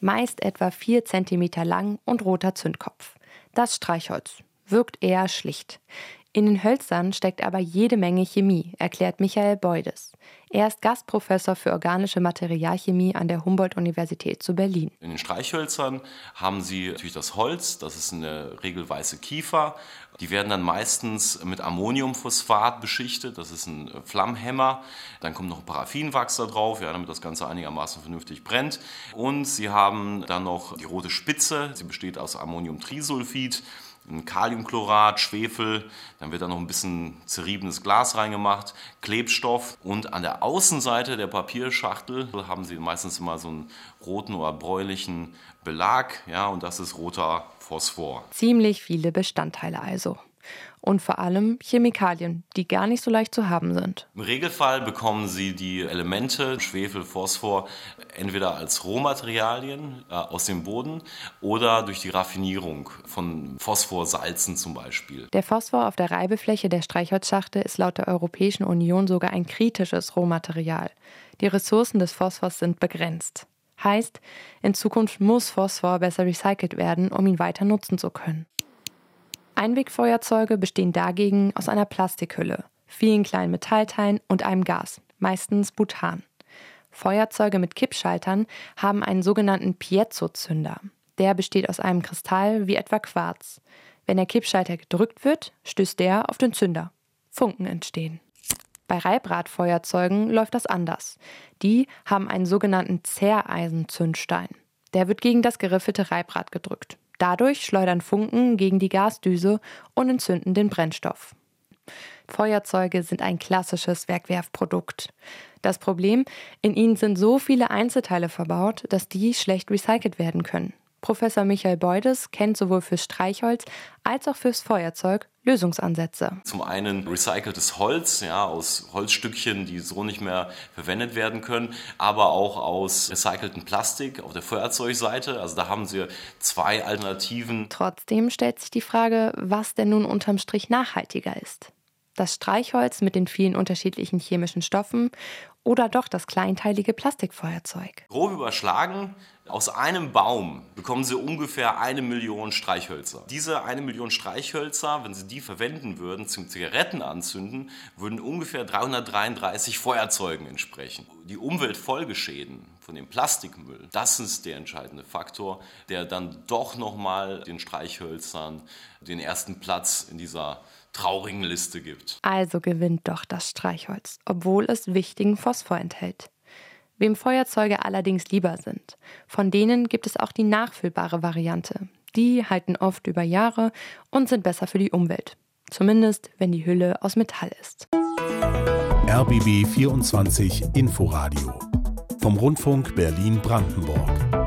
meist etwa 4 cm lang und roter Zündkopf. Das Streichholz wirkt eher schlicht. In den Hölzern steckt aber jede Menge Chemie, erklärt Michael Beudes. Er ist Gastprofessor für organische Materialchemie an der Humboldt-Universität zu Berlin. In den Streichhölzern haben Sie natürlich das Holz, das ist eine regelweiße Kiefer. Die werden dann meistens mit Ammoniumphosphat beschichtet, das ist ein Flammhemmer. Dann kommt noch Paraffinwachs da drauf, ja, damit das Ganze einigermaßen vernünftig brennt. Und Sie haben dann noch die rote Spitze, sie besteht aus Ammoniumtrisulfid Kaliumchlorat, Schwefel, dann wird da noch ein bisschen zerriebenes Glas reingemacht, Klebstoff und an der Außenseite der Papierschachtel haben sie meistens immer so einen roten oder bräulichen Belag, ja, und das ist roter Phosphor. Ziemlich viele Bestandteile also und vor allem Chemikalien, die gar nicht so leicht zu haben sind. Im Regelfall bekommen Sie die Elemente Schwefel, Phosphor entweder als Rohmaterialien äh, aus dem Boden oder durch die Raffinierung von Phosphorsalzen zum Beispiel. Der Phosphor auf der Reibefläche der Streichholzschachte ist laut der Europäischen Union sogar ein kritisches Rohmaterial. Die Ressourcen des Phosphors sind begrenzt. Heißt, in Zukunft muss Phosphor besser recycelt werden, um ihn weiter nutzen zu können. Einwegfeuerzeuge bestehen dagegen aus einer Plastikhülle, vielen kleinen Metallteilen und einem Gas, meistens Butan. Feuerzeuge mit Kippschaltern haben einen sogenannten Piezo-Zünder. Der besteht aus einem Kristall wie etwa Quarz. Wenn der Kippschalter gedrückt wird, stößt der auf den Zünder. Funken entstehen. Bei Reibradfeuerzeugen läuft das anders. Die haben einen sogenannten Zerreisenzündstein. Der wird gegen das geriffelte Reibrad gedrückt. Dadurch schleudern Funken gegen die Gasdüse und entzünden den Brennstoff. Feuerzeuge sind ein klassisches Werkwerfprodukt. Das Problem, in ihnen sind so viele Einzelteile verbaut, dass die schlecht recycelt werden können. Professor Michael Beudes kennt sowohl fürs Streichholz als auch fürs Feuerzeug Lösungsansätze. Zum einen recyceltes Holz, ja, aus Holzstückchen, die so nicht mehr verwendet werden können, aber auch aus recyceltem Plastik auf der Feuerzeugseite. Also da haben Sie zwei Alternativen. Trotzdem stellt sich die Frage, was denn nun unterm Strich nachhaltiger ist. Das Streichholz mit den vielen unterschiedlichen chemischen Stoffen oder doch das kleinteilige Plastikfeuerzeug? Grob überschlagen, aus einem Baum bekommen Sie ungefähr eine Million Streichhölzer. Diese eine Million Streichhölzer, wenn Sie die verwenden würden zum Zigaretten anzünden, würden ungefähr 333 Feuerzeugen entsprechen. Die Umweltfolgeschäden von dem Plastikmüll, das ist der entscheidende Faktor, der dann doch nochmal den Streichhölzern den ersten Platz in dieser traurigen Liste gibt. Also gewinnt doch das Streichholz, obwohl es wichtigen Phosphor enthält. Wem Feuerzeuge allerdings lieber sind, von denen gibt es auch die nachfüllbare Variante. Die halten oft über Jahre und sind besser für die Umwelt. Zumindest, wenn die Hülle aus Metall ist. RBB 24 Inforadio vom Rundfunk Berlin-Brandenburg.